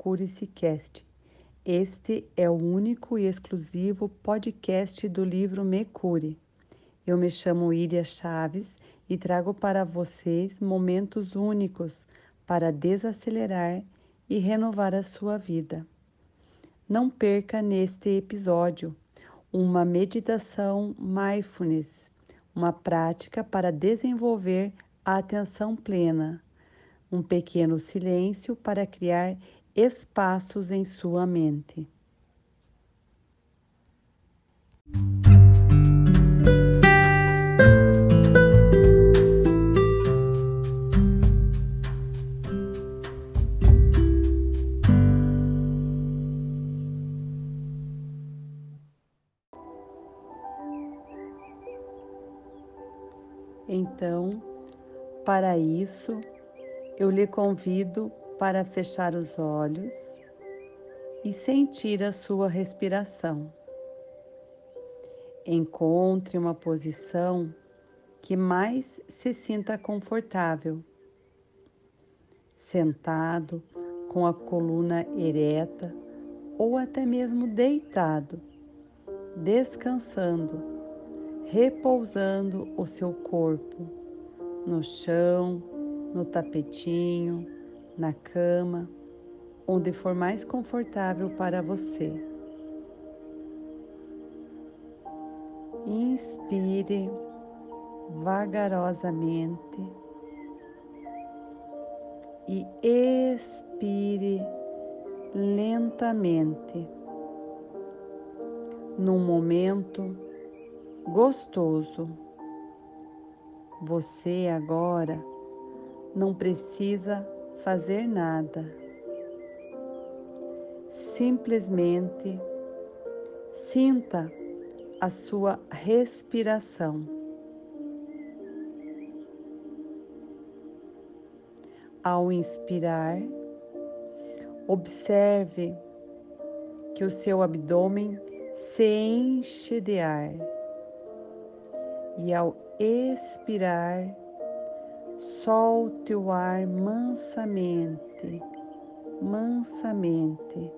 Ao Curice Cast. Este é o único e exclusivo podcast do livro Me Cure. Eu me chamo Iria Chaves e trago para vocês momentos únicos para desacelerar e renovar a sua vida. Não perca neste episódio uma meditação mindfulness, uma prática para desenvolver a atenção plena um pequeno silêncio para criar espaços em sua mente. Então, para isso, eu lhe convido para fechar os olhos e sentir a sua respiração. Encontre uma posição que mais se sinta confortável. Sentado, com a coluna ereta ou até mesmo deitado, descansando, repousando o seu corpo no chão no tapetinho, na cama, onde for mais confortável para você. Inspire vagarosamente e expire lentamente, num momento gostoso. Você agora não precisa fazer nada. Simplesmente sinta a sua respiração. Ao inspirar, observe que o seu abdômen se enche de ar. E ao expirar, Solte o ar mansamente, mansamente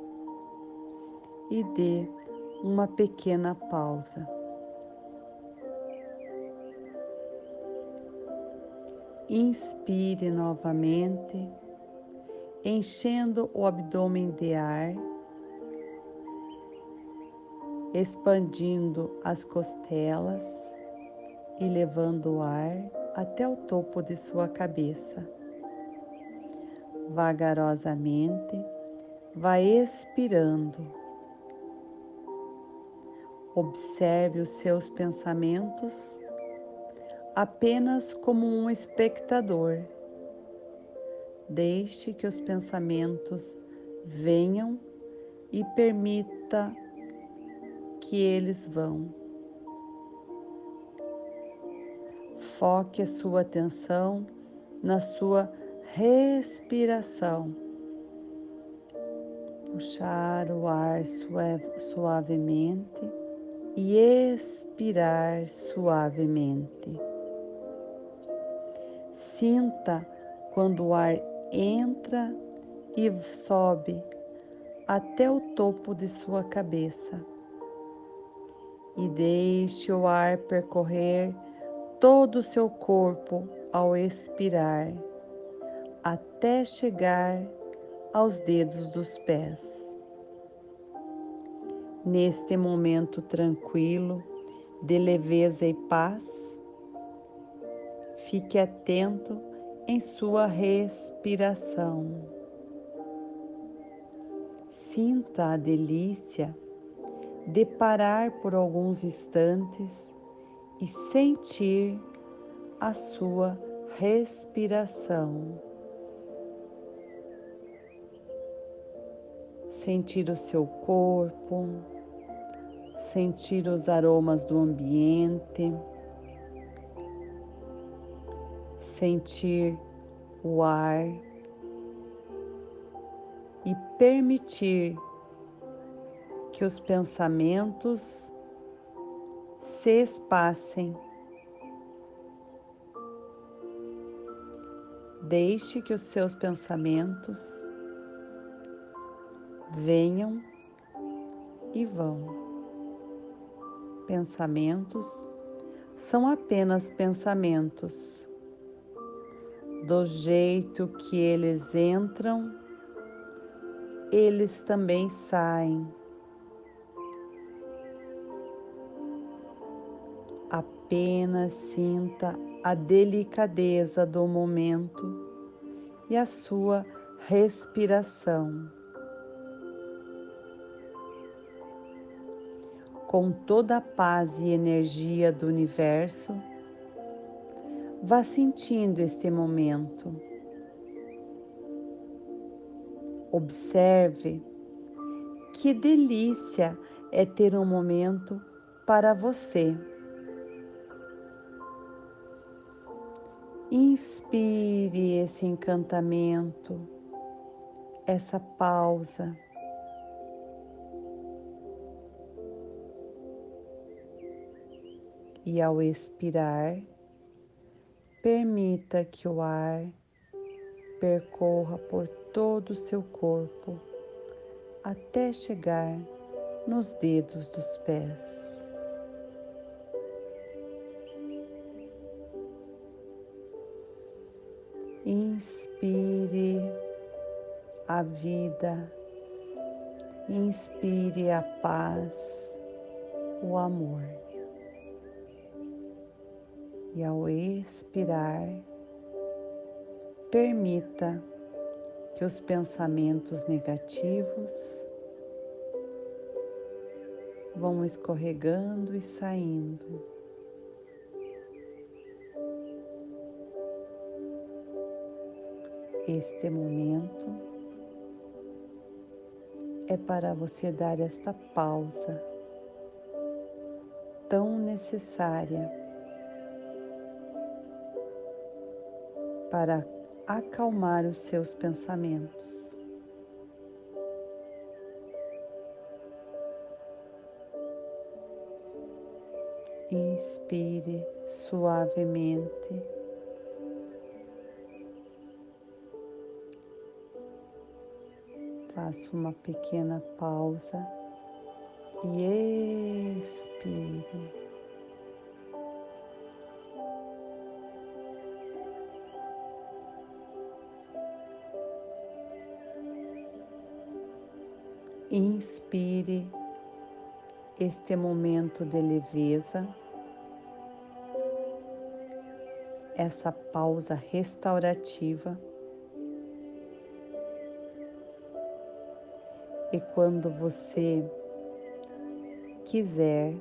e dê uma pequena pausa. Inspire novamente, enchendo o abdômen de ar, expandindo as costelas e levando o ar até o topo de sua cabeça. Vagarosamente, vai expirando. Observe os seus pensamentos apenas como um espectador. Deixe que os pensamentos venham e permita que eles vão. Foque a sua atenção na sua respiração. Puxar o ar suavemente e expirar suavemente. Sinta quando o ar entra e sobe até o topo de sua cabeça. E deixe o ar percorrer todo o seu corpo ao expirar, até chegar aos dedos dos pés. Neste momento tranquilo, de leveza e paz, fique atento em sua respiração. Sinta a delícia de parar por alguns instantes e sentir a sua respiração. Sentir o seu corpo, sentir os aromas do ambiente, sentir o ar e permitir que os pensamentos se espassem. Deixe que os seus pensamentos venham e vão. Pensamentos são apenas pensamentos. Do jeito que eles entram, eles também saem. Apenas sinta a delicadeza do momento e a sua respiração. Com toda a paz e energia do universo, vá sentindo este momento. Observe que delícia é ter um momento para você. Inspire esse encantamento, essa pausa. E ao expirar, permita que o ar percorra por todo o seu corpo até chegar nos dedos dos pés. Inspire a vida, inspire a paz, o amor. E ao expirar, permita que os pensamentos negativos vão escorregando e saindo. Este momento é para você dar esta pausa tão necessária para acalmar os seus pensamentos. Inspire suavemente. Faça uma pequena pausa e expire. Inspire este momento de leveza, essa pausa restaurativa. E quando você quiser,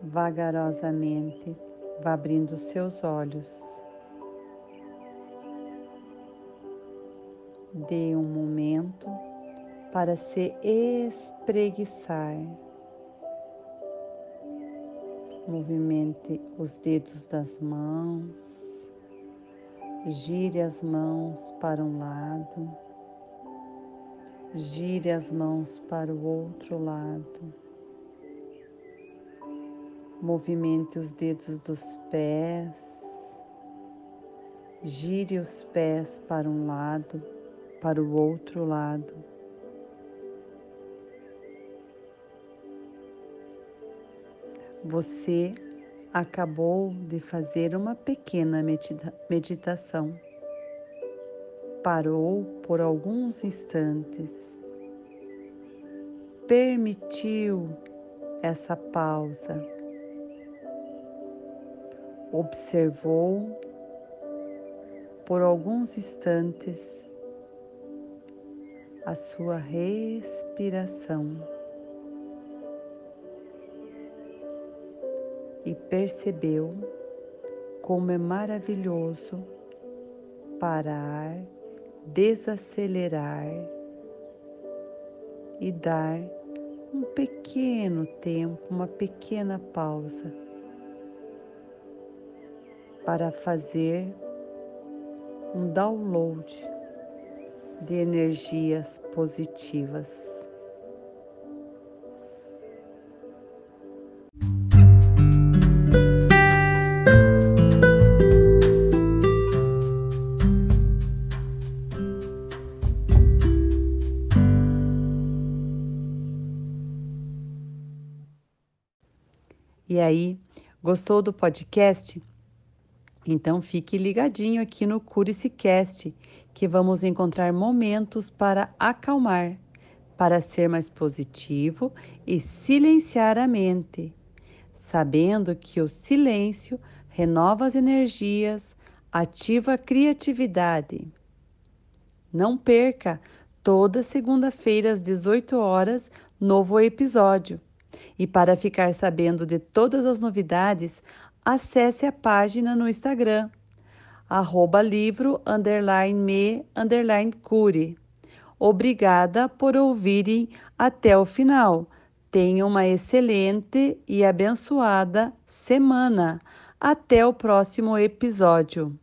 vagarosamente, vá abrindo seus olhos. Dê um momento para se espreguiçar. Movimente os dedos das mãos, gire as mãos para um lado Gire as mãos para o outro lado. Movimente os dedos dos pés. Gire os pés para um lado, para o outro lado. Você acabou de fazer uma pequena medita meditação parou por alguns instantes, permitiu essa pausa, observou por alguns instantes a sua respiração e percebeu como é maravilhoso parar desacelerar e dar um pequeno tempo, uma pequena pausa para fazer um download de energias positivas. E aí, gostou do podcast? Então fique ligadinho aqui no Cure-se Cast, que vamos encontrar momentos para acalmar, para ser mais positivo e silenciar a mente, sabendo que o silêncio renova as energias, ativa a criatividade. Não perca toda segunda-feira às 18 horas novo episódio. E para ficar sabendo de todas as novidades, acesse a página no Instagram, arroba livro, underline me, underline cure. Obrigada por ouvirem até o final. Tenha uma excelente e abençoada semana. Até o próximo episódio.